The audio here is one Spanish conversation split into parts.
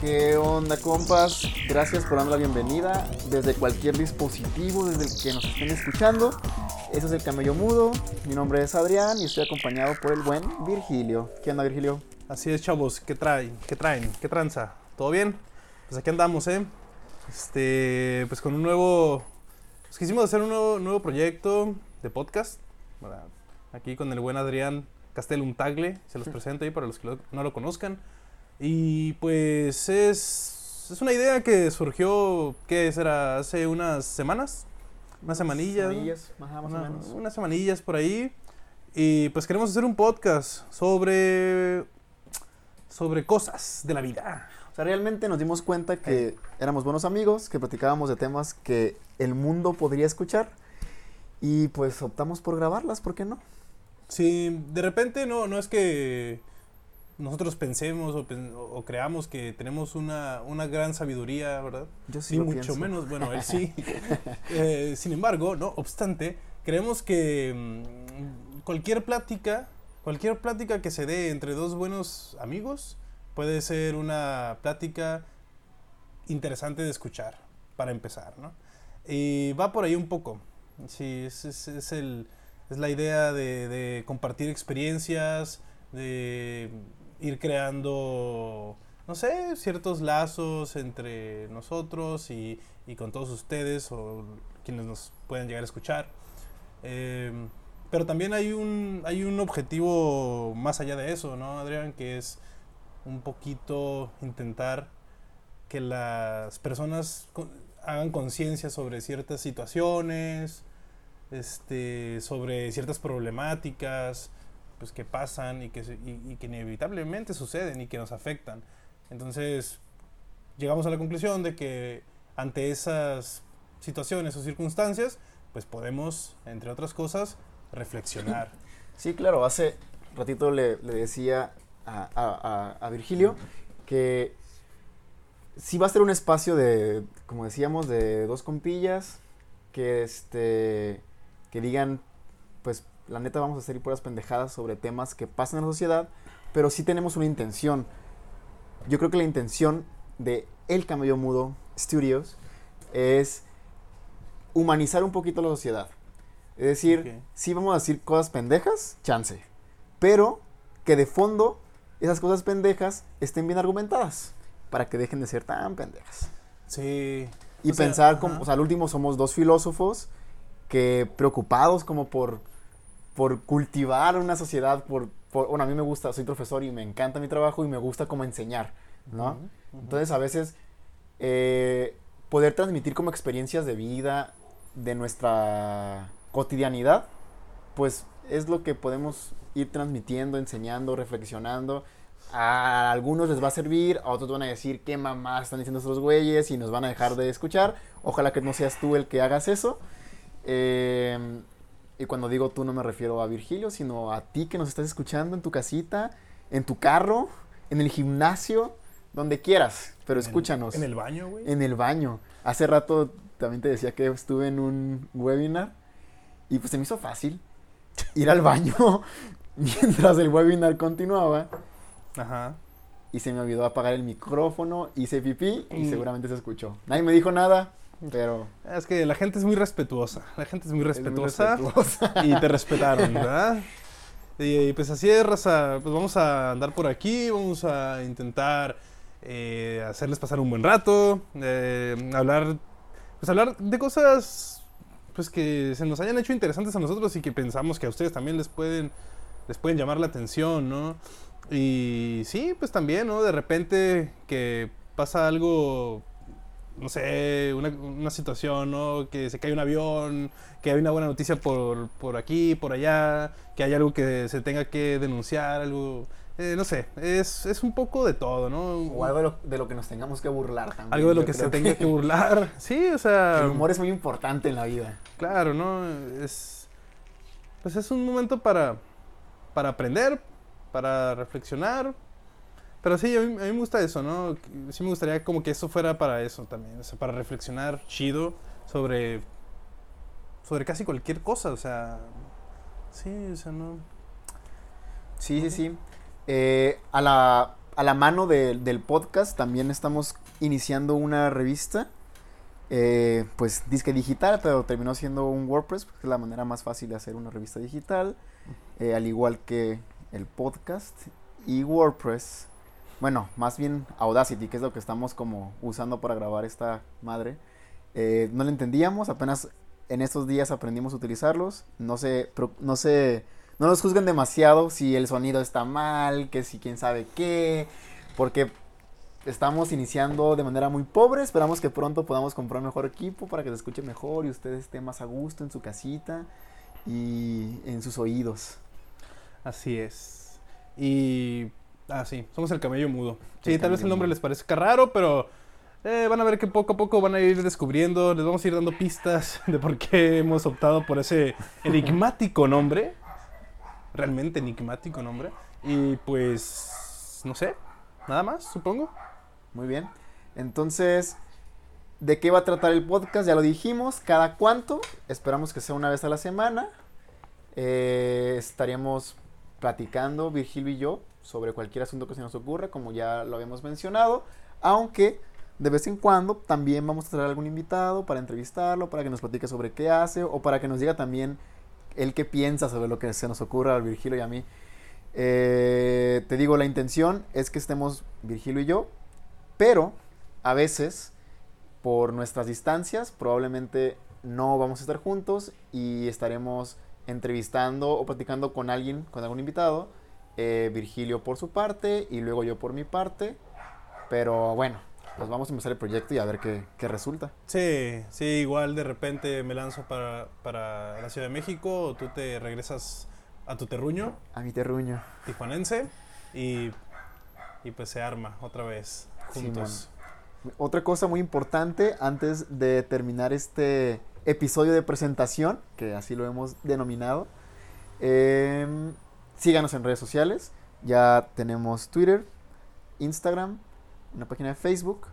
¿Qué onda, compas? Gracias por darnos la bienvenida desde cualquier dispositivo, desde el que nos estén escuchando. Ese es el Camello Mudo. Mi nombre es Adrián y estoy acompañado por el buen Virgilio. ¿Qué onda, Virgilio? Así es, chavos. ¿Qué traen? ¿Qué traen? ¿Qué tranza? ¿Todo bien? Pues aquí andamos, ¿eh? Este, pues con un nuevo... Pues quisimos hacer un nuevo, nuevo proyecto de podcast. Aquí con el buen Adrián Castelum Tagle. Se los presento ahí para los que no lo conozcan. Y pues es, es una idea que surgió, ¿qué será? Hace unas semanas. Unas semanillas. Semanillas, más o Una- menos. unas semanillas por ahí. Y pues queremos hacer un podcast sobre. sobre cosas de la vida. O sea, realmente nos dimos cuenta que éramos buenos amigos, que platicábamos de temas que el mundo podría escuchar. Y pues optamos por grabarlas, ¿por qué no? Si de repente no, no es que nosotros pensemos o, creamos que tenemos una, una gran sabiduría, ¿verdad? Yo sí Ni mucho pienso. menos, bueno, él sí. Eh, sin embargo, no obstante, creemos que mm, cualquier plática, cualquier plática que se dé entre dos buenos amigos puede ser una plática interesante de escuchar, para empezar, ¿no? Y va por ahí un poco. Sí, es, es- es el, es la idea de, de compartir experiencias, de ir creando, no sé, ciertos lazos entre nosotros y, y con todos ustedes o quienes nos puedan llegar a escuchar. Eh, pero también hay un, hay un objetivo más allá de eso, ¿no, Adrián? Que es un poquito intentar que las personas hagan conciencia sobre ciertas situaciones, este, sobre ciertas problemáticas pues, que pasan y que, y- y que inevitablemente suceden y que nos afectan. Entonces, llegamos a la conclusión de que ante esas situaciones o circunstancias, pues podemos, entre otras cosas, reflexionar. Sí, claro, hace ratito le, le decía a, a- a- a Virgilio que sí va a ser un espacio de, como decíamos, de dos compillas que este que digan, pues la neta vamos a hacer puras pendejadas sobre temas que pasan en la sociedad, pero sí tenemos una intención. Yo creo que la intención de El Camello Mudo Studios es humanizar un poquito la sociedad. Es decir, Ok. sí vamos a decir cosas pendejas, chance. Pero que de fondo esas cosas pendejas estén bien argumentadas. Para que dejen de ser tan pendejas. Sí. Y O sea, pensar, ajá. como, o sea, al último somos dos filósofos que preocupados como por, por cultivar una sociedad, por, por- bueno, a mí me gusta, soy profesor y me encanta mi trabajo y me gusta como enseñar, ¿no? Ujú, ujú. Entonces a veces eh, poder transmitir como experiencias de vida de nuestra cotidianidad, pues es lo que podemos ir transmitiendo, enseñando, reflexionando. A algunos les va a servir, a otros van a decir qué mamá están diciendo estos güeyes y nos van a dejar de escuchar. Ojalá que no seas tú el que hagas eso. Eh, y cuando digo tú no me refiero a Virgilio, sino a ti que nos estás escuchando en tu casita, en tu carro, en el gimnasio, donde quieras, pero En el- escúchanos. En el baño, güey. En el baño. Hace rato también te decía que estuve en un webinar y pues se me hizo fácil ir al baño mientras el webinar continuaba Ajá. y se me olvidó apagar el micrófono, hice pipí y seguramente se escuchó. Nadie me dijo nada, pero Es que la gente es muy respetuosa. La gente es muy es muy respetuosa. respetuosa. y te respetaron, ¿verdad? Y, y pues así es, raza. Pues vamos a andar por aquí, vamos a intentar eh, hacerles pasar un buen rato, eh, hablar, pues hablar de cosas pues que se nos hayan hecho interesantes a nosotros y que pensamos que a ustedes también les pueden, les pueden llamar la atención, ¿no? Y sí, pues también, ¿no? De repente que pasa algo no sé, una, una situación, ¿no? Que se cae un avión, que hay una buena noticia por, por aquí, por allá, que hay algo que se tenga que denunciar, algo, eh, no sé, es, es un poco de todo, ¿no? O algo de lo, de lo que nos tengamos que burlar también. Algo de lo que se tenga que burlar. Sí, o sea, El humor es muy importante en la vida. claro, ¿no? Es, pues es un momento para, para aprender, para reflexionar. Pero sí, a mí, a mí me gusta eso, ¿no? Sí me gustaría como que eso fuera para eso también, o sea, para reflexionar chido sobre, sobre casi cualquier cosa, o sea, sí, o sea, no... Sí, sí, sí. Eh, a, la, a la mano de- del podcast también estamos iniciando una revista. eh, pues disque digital, pero terminó siendo un WordPress, porque es la manera más fácil de hacer una revista digital. eh, al igual que el podcast y WordPress. Bueno, más bien Audacity, que es lo que estamos como usando para grabar esta madre. eh, no lo entendíamos, apenas en estos días aprendimos a utilizarlos. No se, no se, no nos juzguen demasiado si el sonido está mal, que si quién sabe qué, porque estamos iniciando de manera muy pobre. Esperamos que pronto podamos comprar mejor equipo para que se escuche mejor y usted esté más a gusto en su casita y en sus oídos. Así es. Y. Ah, sí, somos el camello mudo. Sí, El tal vez el nombre mudo. les parezca raro, pero eh, van a ver que poco a poco van a ir descubriendo. Les vamos a ir dando pistas de por qué hemos optado por ese enigmático nombre. Realmente enigmático nombre. Y pues. No sé. Nada más, supongo. Muy bien. Entonces, ¿de qué va a tratar el podcast? Ya lo dijimos. ¿Cada cuánto? Esperamos que sea una vez a la semana. Eh, estaríamos platicando, Virgilio y yo, sobre cualquier asunto que se nos ocurra, como ya lo habíamos mencionado. Aunque de vez en cuando también vamos a traer algún invitado para entrevistarlo, para que nos platique sobre qué hace o para que nos diga también él qué piensa sobre lo que se nos ocurra a Virgilio y a mí. Eh, te digo, la intención es que estemos Virgilio y yo, pero a veces, por nuestras distancias, probablemente no vamos a estar juntos y estaremos entrevistando o platicando con alguien, con algún invitado. Eh, Virgilio por su parte y luego yo por mi parte. Pero bueno, pues vamos a empezar el proyecto y a ver qué, qué resulta. Sí, sí, igual de repente me lanzo para, para la Ciudad de México, o tú te regresas a tu terruño A mi terruño. tijuanense y, y pues se arma otra vez juntos. Otra cosa muy importante antes de terminar este episodio de presentación, que así lo hemos denominado, em, síganos en redes sociales. Ya tenemos Twitter, Instagram, una página de Facebook.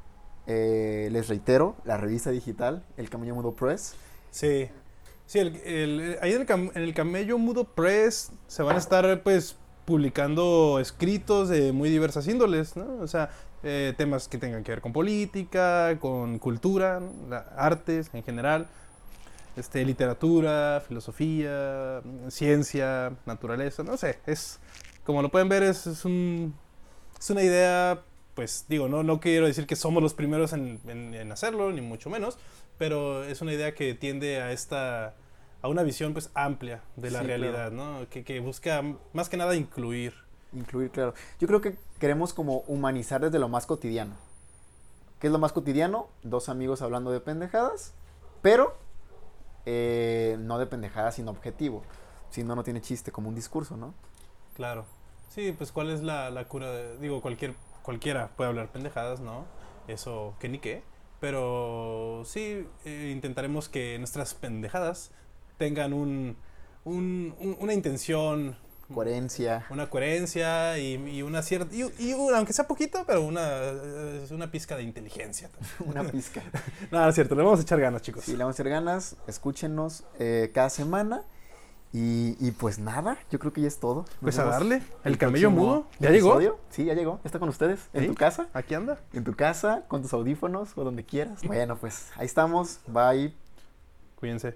eh, les reitero, la revista digital, El Camello Mudo Press. Sí, sí, el, ahí en el, Camello Mudo Press se van a estar pues publicando escritos de muy diversas índoles, ¿no? O sea, eh, temas que tengan que ver con política, con cultura, artes en general, este, literatura, filosofía, ciencia, naturaleza, no sé, es, como lo pueden ver, es, es un, es una idea, pues digo, no, no quiero decir que somos los primeros en, en- en hacerlo, ni mucho menos, pero es una idea que tiende a esta a una visión pues amplia de la Sí, realidad, ¿no? Que, que busca más que nada incluir. Incluir, claro. Yo creo que queremos como humanizar desde lo más cotidiano. ¿Qué es lo más cotidiano? Dos amigos hablando de pendejadas, pero eh, no de pendejadas sin objetivo. Si no, no tiene chiste, como un discurso, ¿no? Claro. Sí, pues cuál es la, cura digo, cualquier cualquiera puede hablar pendejadas, ¿no? Eso que ni qué, pero sí eh, intentaremos que nuestras pendejadas tengan un- un- una intención Coherencia. una coherencia y, y una cierta y, y una- aunque sea poquito pero una una pizca de inteligencia también. Una pizca. no, es cierto le vamos a echar ganas chicos Sí, le vamos a hacer ganas. Escúchenos eh, cada semana. Y, y pues nada, yo creo que ya es todo. Nos pues a darle el el camello mudo ya llegó episodio. Sí, ya llegó. Está con ustedes. En ¿Sí? tu casa. aquí anda En tu casa, con tus audífonos o donde quieras. Bueno, pues ahí estamos. Bye. cuídense